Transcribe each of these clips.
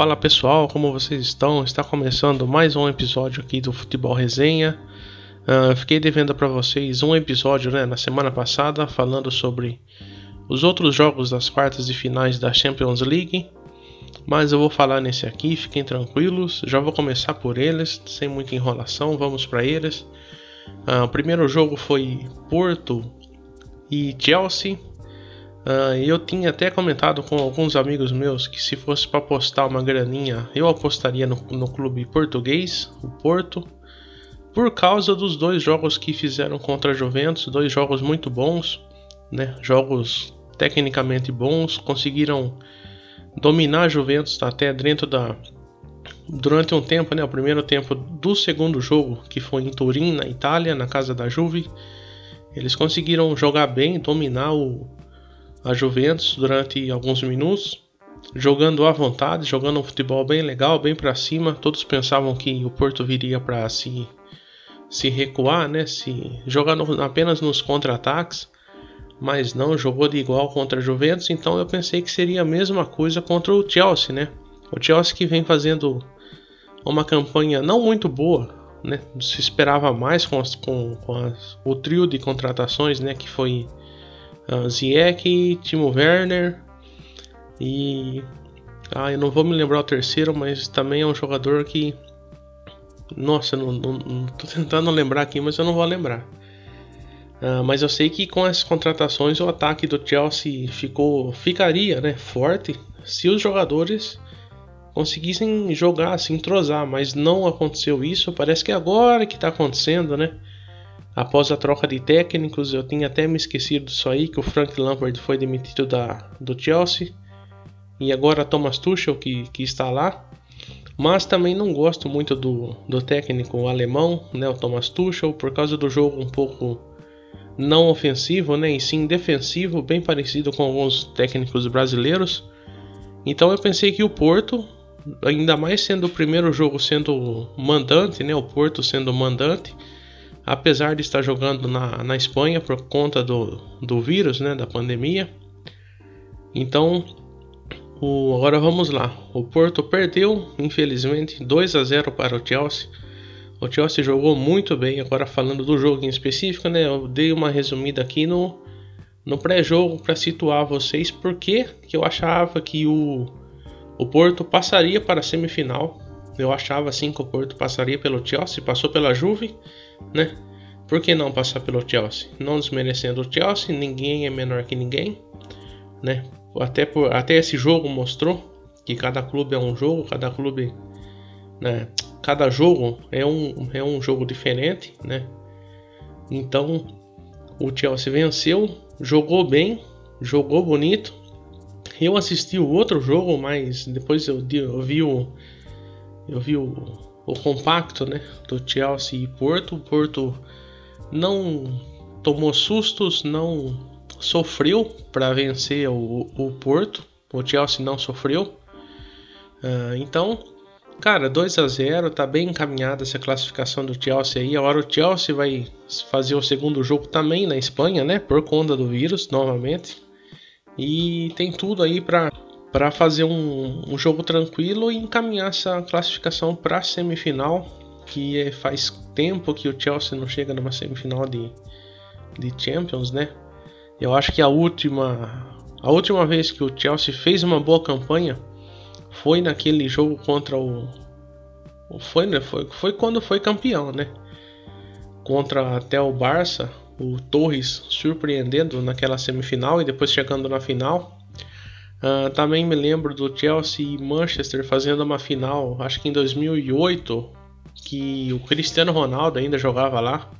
Fala pessoal, como vocês estão? Está começando mais um episódio aqui do Futebol Resenha. Uh, fiquei devendo para vocês um episódio né, na semana passada falando sobre os outros jogos das quartas e finais da Champions League, mas eu vou falar nesse aqui, fiquem tranquilos. Já vou começar por eles, sem muita enrolação, vamos para eles. Uh, o primeiro jogo foi Porto e Chelsea. Uh, eu tinha até comentado com alguns amigos meus que se fosse para apostar uma graninha, eu apostaria no, no clube português, o Porto, por causa dos dois jogos que fizeram contra a Juventus, dois jogos muito bons, né? Jogos tecnicamente bons, conseguiram dominar a Juventus até dentro da durante um tempo, né? O primeiro tempo do segundo jogo, que foi em Turim, na Itália, na casa da Juve, eles conseguiram jogar bem, dominar o a Juventus durante alguns minutos, jogando à vontade, jogando um futebol bem legal, bem para cima. Todos pensavam que o Porto viria para se se recuar, né? Se jogar no, apenas nos contra-ataques, mas não jogou de igual contra a Juventus. Então eu pensei que seria a mesma coisa contra o Chelsea, né? O Chelsea que vem fazendo uma campanha não muito boa, né? Se esperava mais com, com, com as, o trio de contratações, né? Que foi uh, Ziyech, Timo Werner e ah, eu não vou me lembrar o terceiro, mas também é um jogador que nossa, não, não, não tô tentando lembrar aqui, mas eu não vou lembrar. Uh, mas eu sei que com essas contratações o ataque do Chelsea ficou ficaria né, forte se os jogadores conseguissem jogar, se entrosar, mas não aconteceu isso. Parece que agora que está acontecendo, né? Após a troca de técnicos, eu tinha até me esquecido disso aí, que o Frank Lampard foi demitido da, do Chelsea. E agora Thomas Tuchel que, que está lá. Mas também não gosto muito do, do técnico alemão, né, o Thomas Tuchel, por causa do jogo um pouco não ofensivo, né, e sim defensivo, bem parecido com alguns técnicos brasileiros. Então eu pensei que o Porto, ainda mais sendo o primeiro jogo sendo mandante, né, o Porto sendo mandante, apesar de estar jogando na, na Espanha por conta do, do vírus, né, da pandemia. Então, o, agora vamos lá. O Porto perdeu, infelizmente, 2 a 0 para o Chelsea. O Chelsea jogou muito bem. Agora falando do jogo em específico, né, eu dei uma resumida aqui no, no pré-jogo para situar vocês porque que eu achava que o, o Porto passaria para a semifinal. Eu achava assim que o Porto passaria pelo Chelsea, passou pela Juve né? Por que não passar pelo Chelsea? Não desmerecendo o Chelsea, ninguém é menor que ninguém, né? Até, por, até esse jogo mostrou que cada clube é um jogo, cada clube, né? Cada jogo é um, é um jogo diferente, né? Então o Chelsea venceu, jogou bem, jogou bonito. Eu assisti o outro jogo, mas depois eu, eu vi o eu vi o, o compacto né, do Chelsea e Porto. O Porto não tomou sustos, não sofreu para vencer o, o, Porto. O Chelsea não sofreu. Uh, então, cara, 2 a 0 tá bem encaminhada essa classificação do Chelsea aí. Agora o Chelsea vai fazer o segundo jogo também na Espanha, né? Por conta do vírus, novamente. E tem tudo aí para para fazer um, um, jogo tranquilo e encaminhar essa classificação para a semifinal, que é, faz tempo que o Chelsea não chega numa semifinal de, de Champions, né? Eu acho que a última a última vez que o Chelsea fez uma boa campanha foi naquele jogo contra o foi, né? foi, foi quando foi campeão, né? Contra até o Barça, o Torres surpreendendo naquela semifinal e depois chegando na final. Uh, também me lembro do Chelsea e Manchester fazendo uma final, acho que em 2008, que o Cristiano Ronaldo ainda jogava lá.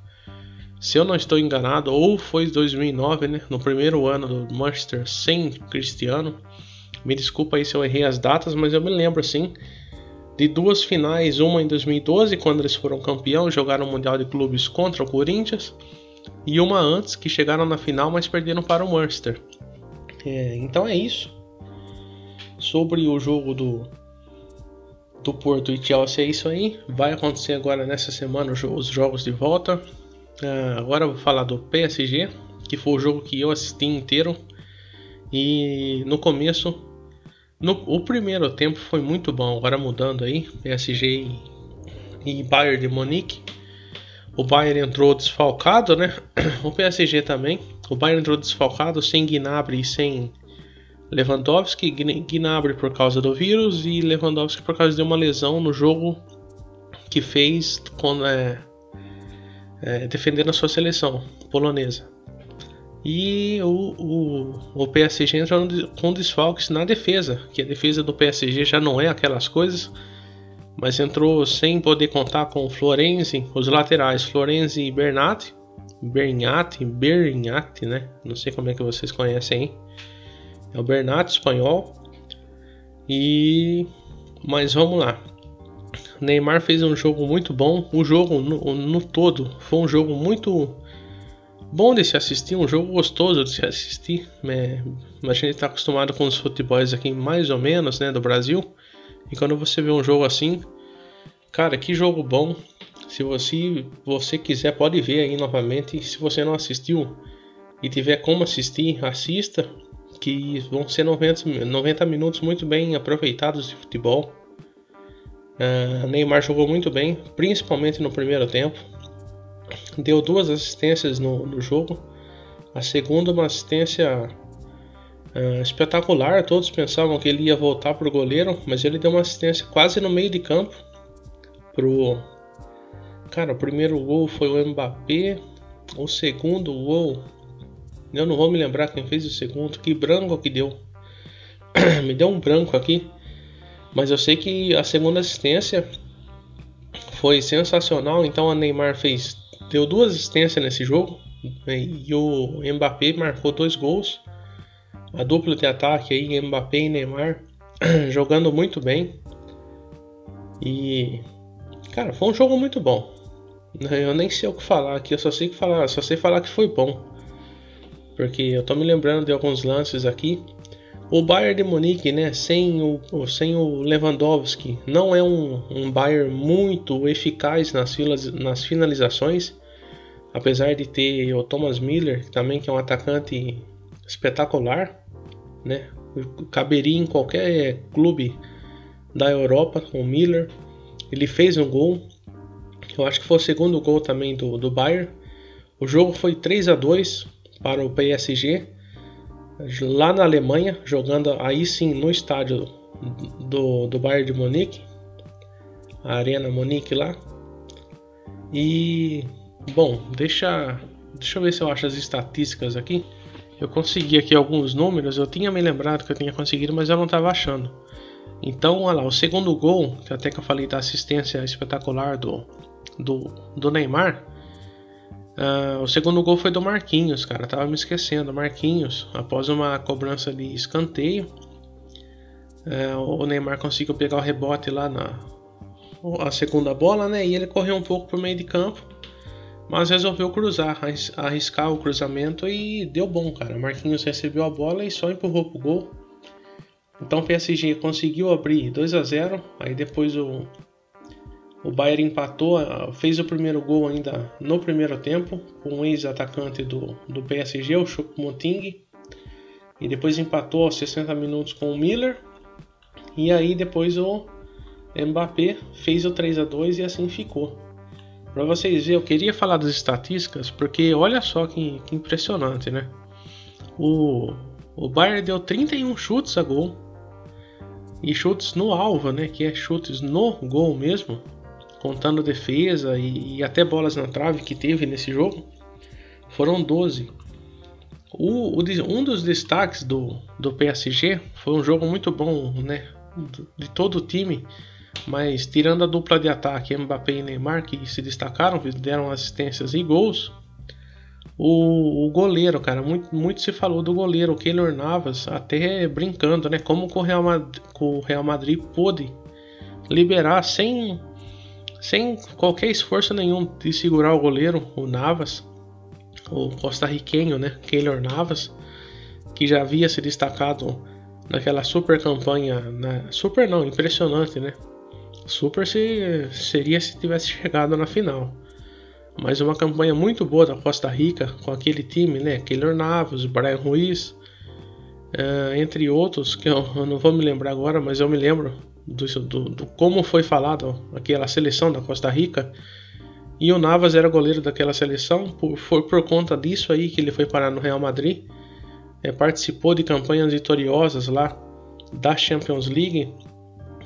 Se eu não estou enganado, ou foi 2009, né, no primeiro ano do Manchester sem Cristiano. Me desculpa aí se eu errei as datas, mas eu me lembro assim de duas finais, uma em 2012 quando eles foram campeão, jogaram o Mundial de Clubes contra o Corinthians, e uma antes que chegaram na final, mas perderam para o Manchester. É, então é isso sobre o jogo do, do Porto e Chelsea é isso aí. Vai acontecer agora nessa semana os jogos de volta. Uh, agora vou falar do PSG, que foi o jogo que eu assisti inteiro. E no começo No, o primeiro tempo foi muito bom, agora mudando aí, PSG e, e Bayern de Munique. O Bayern entrou desfalcado, né? O PSG também. O Bayern entrou desfalcado, sem Gnabry e sem Lewandowski. Gnabry por causa do vírus e Lewandowski por causa de uma lesão no jogo que fez quando, é, é, defendendo a sua seleção polonesa. E o, o, o PSG entrou com desfalques na defesa, que a defesa do PSG já não é aquelas coisas, mas entrou sem poder contar com o Florenzi, os laterais Florenzi e Bernat, Bernat, Bernat, né? Não sei como é que vocês conhecem, hein? É o Bernat espanhol. E mas vamos lá. Neymar fez um jogo muito bom. O jogo no, no todo foi um jogo muito bom de se assistir, um jogo gostoso de se assistir. Né? A gente está acostumado com os futebols aqui mais ou menos, né, do Brasil. E quando você vê um jogo assim, cara, que jogo bom. Se você, você quiser, pode ver aí novamente. Se você não assistiu e tiver como assistir, assista. Que vão ser 90, 90 minutos muito bem aproveitados de futebol. Uh, Neymar jogou muito bem, principalmente no primeiro tempo deu duas assistências no, no jogo. A segunda, uma assistência uh, espetacular. Todos pensavam que ele ia voltar para o goleiro, mas ele deu uma assistência quase no meio de campo. Pro cara, o primeiro gol foi o Mbappé. O segundo gol, eu não vou me lembrar quem fez o segundo. Que branco que deu. me deu um branco aqui. Mas eu sei que a segunda assistência foi sensacional. Então a Neymar fez deu duas assistências nesse jogo né, e o Mbappé marcou dois gols. A dupla de ataque aí, Mbappé e Neymar, jogando muito bem. E cara, foi um jogo muito bom. Eu nem sei o que falar aqui, eu só sei que falar, só sei falar que foi bom. Porque eu tô me lembrando de alguns lances aqui. O Bayern de Munique, né, sem o, sem o Lewandowski, não é um, um Bayern muito eficaz nas, filas, nas finalizações apesar de ter o Thomas Miller, também que é um atacante espetacular, né? Caberia em qualquer clube da Europa com o Miller. Ele fez um gol. Eu acho que foi o segundo gol também do, do Bayern. O jogo foi 3 a 2 para o PSG lá na Alemanha, jogando aí sim no estádio do, do Bayern de Munique, a Arena Munique lá. E Bom, deixa, deixa eu ver se eu acho as estatísticas aqui. Eu consegui aqui alguns números, eu tinha me lembrado que eu tinha conseguido, mas eu não estava achando. Então, olha lá, o segundo gol, que até que eu falei da assistência espetacular do, do, do Neymar. Uh, o segundo gol foi do Marquinhos, cara, tava me esquecendo. Marquinhos, após uma cobrança de escanteio, uh, o Neymar conseguiu pegar o rebote lá na a segunda bola, né? E ele correu um pouco pro meio de campo mas resolveu cruzar, arriscar o cruzamento e deu bom, cara. Marquinhos recebeu a bola e só empurrou pro gol. Então o PSG conseguiu abrir 2 a 0. Aí depois o o Bayern empatou, fez o primeiro gol ainda no primeiro tempo com o ex-atacante do, do PSG, o Choupo-Moting. E depois empatou aos 60 minutos com o Miller. E aí depois o Mbappé fez o 3 a 2 e assim ficou. Para vocês verem, eu queria falar das estatísticas porque olha só que, que impressionante, né? O, o Bayern deu 31 chutes a gol e chutes no alvo, né? Que é chutes no gol mesmo, contando defesa e, e até bolas na trave que teve nesse jogo, foram 12. O, o, um dos destaques do, do PSG foi um jogo muito bom, né? De todo o time mas tirando a dupla de ataque, Mbappé e Neymar, que se destacaram, deram assistências e gols, o, o, goleiro, cara, muito, muito se falou do goleiro, o Keylor Navas, até brincando, né? Como o Real Madrid, o Real Madrid pôde liberar sem, sem qualquer esforço nenhum de segurar o goleiro, o Navas, o costarriquenho, né? Keylor Navas, que já havia se destacado naquela super campanha, na, super não, impressionante, né? Super se, seria se tivesse chegado na final. Mas uma campanha muito boa da Costa Rica com aquele time, né? Keylor Navas, Brian Ruiz, uh, entre outros, que eu, eu, não vou me lembrar agora, mas eu me lembro do, do, do, como foi falado aquela seleção da Costa Rica. E o Navas era goleiro daquela seleção, por, foi por conta disso aí que ele foi parar no Real Madrid. É, participou de campanhas vitoriosas lá da Champions League,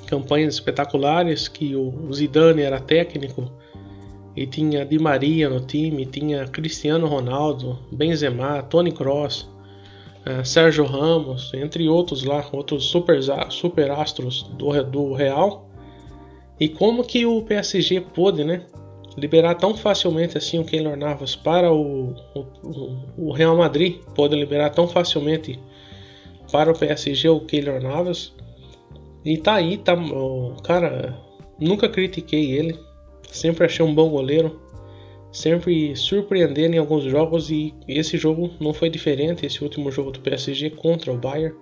campanhas espetaculares que o Zidane era técnico e tinha Di Maria no time, tinha Cristiano Ronaldo, Benzema, Toni Kroos, Sérgio Ramos, entre outros lá, outros super, super astros do, do Real. E como que o PSG pôde, né, liberar tão facilmente assim o Keylor Navas para o, o, o Real Madrid, pôde liberar tão facilmente para o PSG o Keylor Navas. E tá aí, tá, cara, nunca critiquei ele, Sempre achei um bom goleiro, sempre surpreendendo em alguns jogos e esse jogo não foi diferente. Esse último jogo do PSG contra o Bayern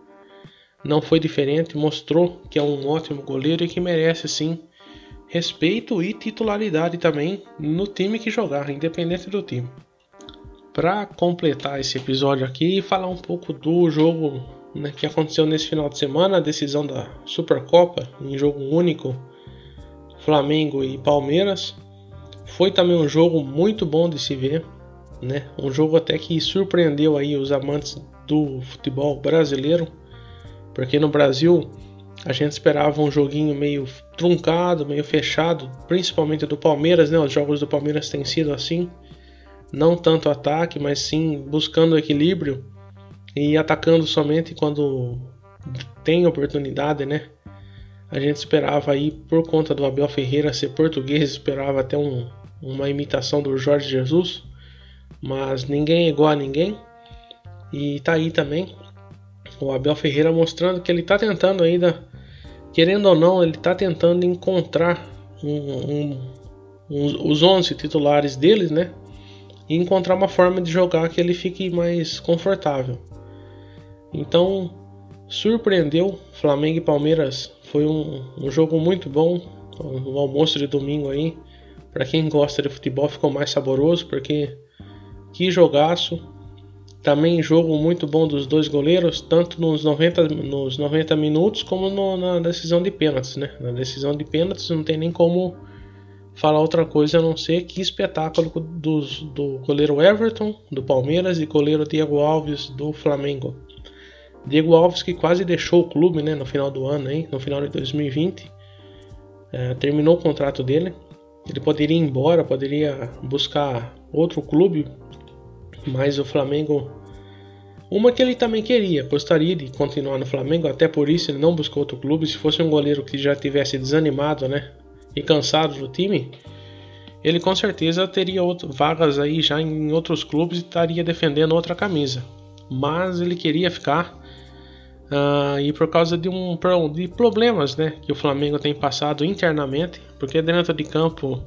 não foi diferente, mostrou que é um ótimo goleiro e que merece sim respeito e titularidade também no time que jogar, independente do time. Para completar esse episódio aqui e falar um pouco do jogo né, que aconteceu nesse final de semana, a decisão da Supercopa em jogo único Flamengo e Palmeiras. Foi também um jogo muito bom de se ver, né? Um jogo até que surpreendeu aí os amantes do futebol brasileiro, porque no Brasil a gente esperava um joguinho meio truncado, meio fechado, principalmente do Palmeiras, né? Os jogos do Palmeiras têm sido assim, não tanto ataque, mas sim buscando equilíbrio e atacando somente quando tem oportunidade, né? A gente esperava aí, por conta do Abel Ferreira ser português, esperava até um, uma imitação do Jorge Jesus, mas ninguém é igual a ninguém. E tá aí também o Abel Ferreira mostrando que ele tá tentando ainda, querendo ou não, ele tá tentando encontrar um, um, um, os 11 titulares deles, né? E encontrar uma forma de jogar que ele fique mais confortável. Então, surpreendeu Flamengo e Palmeiras foi um, um jogo muito bom, um almoço de domingo aí. Para quem gosta de futebol ficou mais saboroso, porque que jogaço. Também jogo muito bom dos dois goleiros, tanto nos 90, nos 90 minutos como no, na decisão de pênaltis, né? Na decisão de pênaltis não tem nem como falar outra coisa a não ser que espetáculo dos, do goleiro Everton, do Palmeiras, e goleiro Diego Alves, do Flamengo. Diego Alves que quase deixou o clube né, no final do ano, aí, no final de 2020. É, terminou o contrato dele. Ele poderia ir embora, poderia buscar outro clube, mas o Flamengo. Uma que ele também queria, gostaria de continuar no Flamengo, até por isso ele não buscou outro clube. Se fosse um goleiro que já tivesse desanimado, né, e cansado do time, ele com certeza teria outro, vagas aí já em outros clubes e estaria defendendo outra camisa. Mas ele queria ficar Uh, e por causa de um de problemas né, que o Flamengo tem passado internamente, porque dentro de campo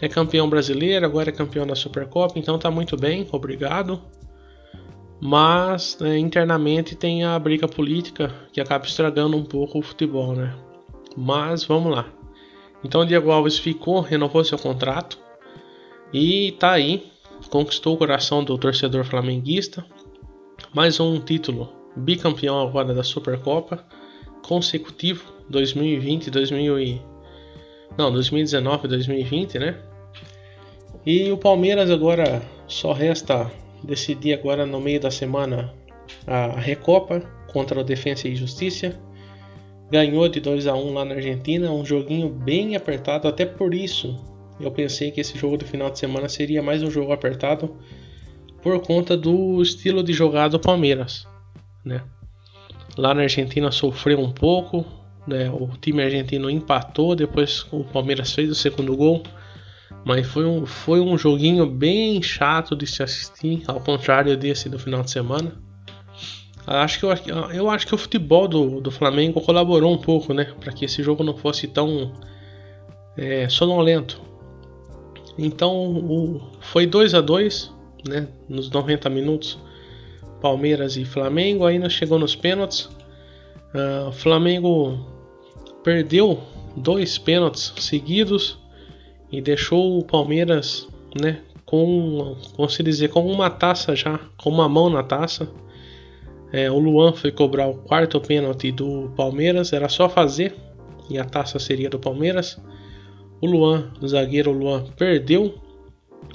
é campeão brasileiro, agora é campeão da Supercopa, então tá muito bem, obrigado. Mas né, internamente tem a briga política que acaba estragando um pouco o futebol, né? Mas vamos lá. Então o Diego Alves ficou, renovou seu contrato e tá aí, conquistou o coração do torcedor flamenguista. Mais um título bicampeão agora da Supercopa, consecutivo 2020 2000 e... não 2019 2020 né? E o Palmeiras agora só resta decidir agora no meio da semana a Recopa contra o Defensa e Justiça. Ganhou de 2 a 1 lá na Argentina um joguinho bem apertado até por isso eu pensei que esse jogo do final de semana seria mais um jogo apertado por conta do estilo de jogada do Palmeiras né? Lá na Argentina sofreu um pouco, né? O time argentino empatou, depois o Palmeiras fez o segundo gol, mas foi um, foi um joguinho bem chato de se assistir, ao contrário desse do final de semana. Acho que eu, eu acho que o futebol do, do Flamengo colaborou um pouco, né, para que esse jogo não fosse tão é, sonolento. Então o, foi 2 a 2 né, nos 90 minutos. Palmeiras e Flamengo. Ainda chegou nos pênaltis. Uh, o Flamengo perdeu dois pênaltis seguidos e deixou o Palmeiras, né, com, como se dizer, com uma taça já, com uma mão na taça. É, o Luan foi cobrar o quarto pênalti do Palmeiras, era só fazer e a taça seria do Palmeiras. O Luan, o zagueiro Luan, perdeu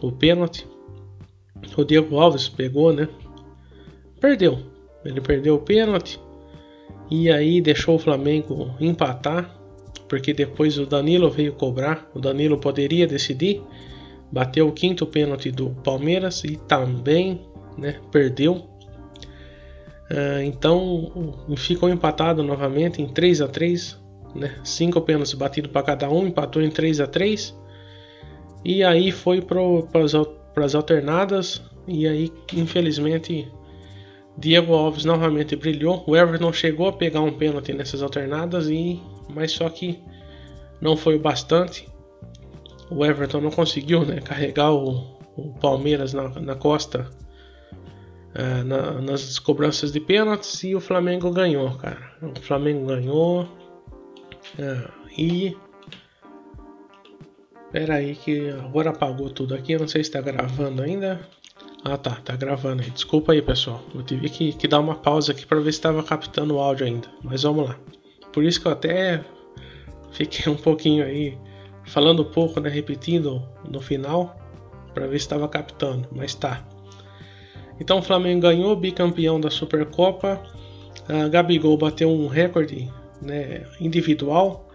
o pênalti. O Diego Alves pegou, né? Perdeu. Ele perdeu o pênalti e aí deixou o Flamengo empatar, porque depois o Danilo veio cobrar. O Danilo poderia decidir, bateu o quinto pênalti do Palmeiras e também né, perdeu. Uh, então ficou empatado novamente em 3 a 3 né? Cinco pênaltis batidos para cada um, empatou em 3 a 3 E aí foi para as alternadas. E aí, infelizmente, Diego Alves novamente brilhou. O Everton chegou a pegar um pênalti nessas alternadas, e mas só que não foi o bastante. O Everton não conseguiu né, carregar o, o Palmeiras na, na costa uh, na, nas cobranças de pênaltis e o Flamengo ganhou, cara. O Flamengo ganhou uh, e. Pera aí que agora apagou tudo aqui. Eu não sei se está gravando ainda. Ah tá, tá gravando aí. Desculpa aí pessoal. Eu tive que, que dar uma pausa aqui para ver se estava captando o áudio ainda. Mas vamos lá. Por isso que eu até fiquei um pouquinho aí falando pouco, né, repetindo no final para ver se estava captando, mas tá. Então o Flamengo ganhou, bicampeão da Supercopa. A Gabigol bateu um recorde né, individual.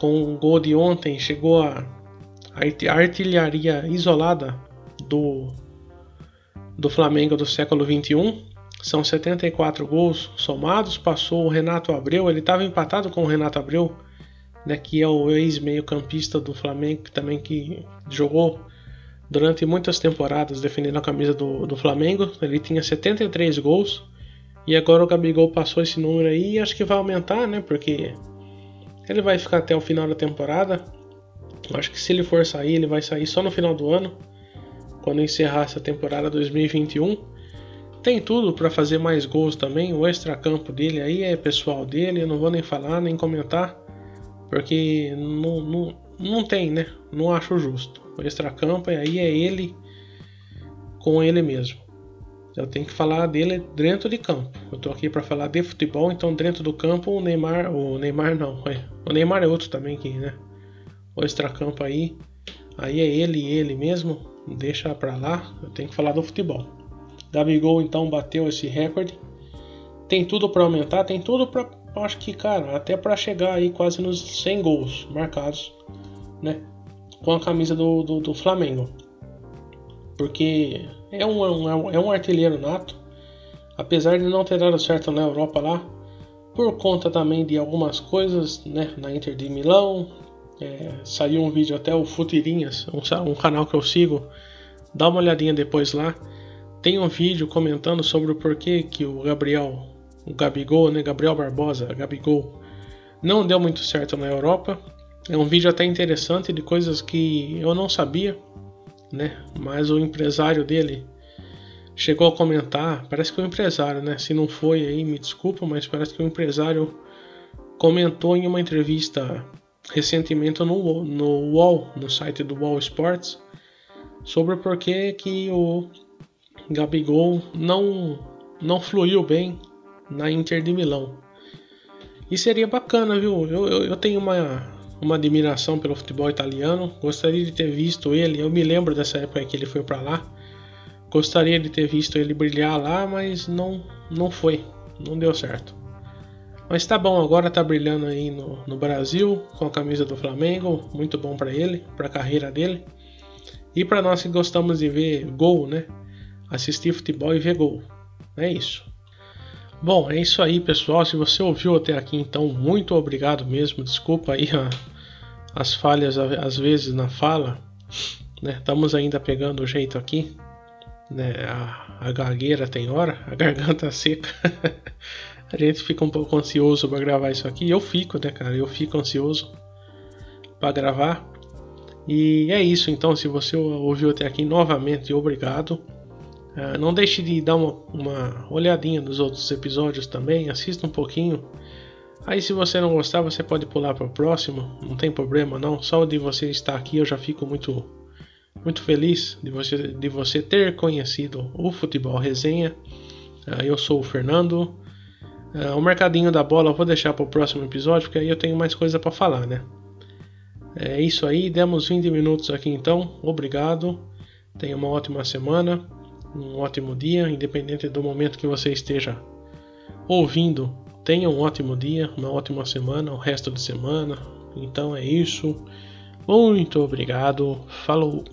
Com o gol de ontem chegou a, a artilharia isolada do do Flamengo do século 21. São 74 gols somados. Passou o Renato Abreu, ele estava empatado com o Renato Abreu, né, que é o ex-meio-campista do Flamengo, que também que jogou durante muitas temporadas defendendo a camisa do, do Flamengo. Ele tinha 73 gols. E agora o Gabigol passou esse número aí e acho que vai aumentar, né? Porque ele vai ficar até o final da temporada. Acho que se ele for sair, ele vai sair só no final do ano quando encerrar essa temporada 2021. Tem tudo para fazer mais gols também. O extracampo dele aí é pessoal dele. Não vou nem falar, nem comentar, porque não, não, não tem, né? Não acho justo. O extracampo aí é ele com ele mesmo. Eu tenho que falar dele dentro de campo. Eu tô aqui para falar de futebol, então dentro do campo o Neymar, o Neymar não, é. o Neymar é outro também que, né? O extracampo aí, aí é ele ele mesmo deixa pra lá, eu tenho que falar do futebol. Gabigol então bateu esse recorde. Tem tudo para aumentar, tem tudo para acho que, cara, até para chegar aí quase nos 100 gols marcados, né? Com a camisa do, do, do Flamengo. Porque é um, é um, é um artilheiro nato. Apesar de não ter dado certo na Europa lá, por conta também de algumas coisas, né? Na Inter de Milão, é, saiu um vídeo até o Futirinhas, um, um, canal que eu sigo. Dá uma olhadinha depois lá. Tem um vídeo comentando sobre o porquê que o Gabriel, o Gabigol, né, Gabriel Barbosa, Gabigol, não deu muito certo na Europa. É um vídeo até interessante de coisas que eu não sabia, né? Mas o empresário dele chegou a comentar, parece que o empresário, né? Se não foi aí, me desculpa, mas parece que o empresário comentou em uma entrevista recentemente no, no UOL, no site do UOL Sports, sobre por que, que o Gabigol não, não fluiu bem na Inter de Milão. E seria bacana, viu? Eu, eu, eu, tenho uma, uma admiração pelo futebol italiano. Gostaria de ter visto ele. Eu me lembro dessa época que ele foi para lá. Gostaria de ter visto ele brilhar lá, mas não, não foi. Não deu certo. Mas tá bom, agora tá brilhando aí no, no Brasil com a camisa do Flamengo, muito bom para ele, para a carreira dele. E para nós que gostamos de ver gol, né? Assistir futebol e ver gol. É isso. Bom, é isso aí, pessoal. Se você ouviu até aqui, então muito obrigado mesmo. Desculpa aí a, as falhas às vezes na fala, né? Estamos ainda pegando o jeito aqui, né? A, a gagueira tem hora, a garganta seca. A gente fica um pouco ansioso para gravar isso aqui. Eu fico, né, cara? Eu fico ansioso para gravar. E é isso, então. Se você ouviu até aqui, novamente, obrigado. Uh, não deixe de dar uma, uma olhadinha nos outros episódios também. Assista um pouquinho. Aí, se você não gostar, você pode pular para o próximo. Não tem problema, não. Só de você estar aqui, eu já fico muito, muito feliz de você, de você ter conhecido o Futebol Resenha. Uh, eu sou o Fernando. Uh, o mercadinho da bola eu vou deixar para o próximo episódio, porque aí eu tenho mais coisa para falar, né? É isso aí, demos 20 minutos aqui então. Obrigado. Tenha uma ótima semana, um ótimo dia, independente do momento que você esteja ouvindo. Tenha um ótimo dia, uma ótima semana, o resto de semana. Então é isso. Muito obrigado. Falou.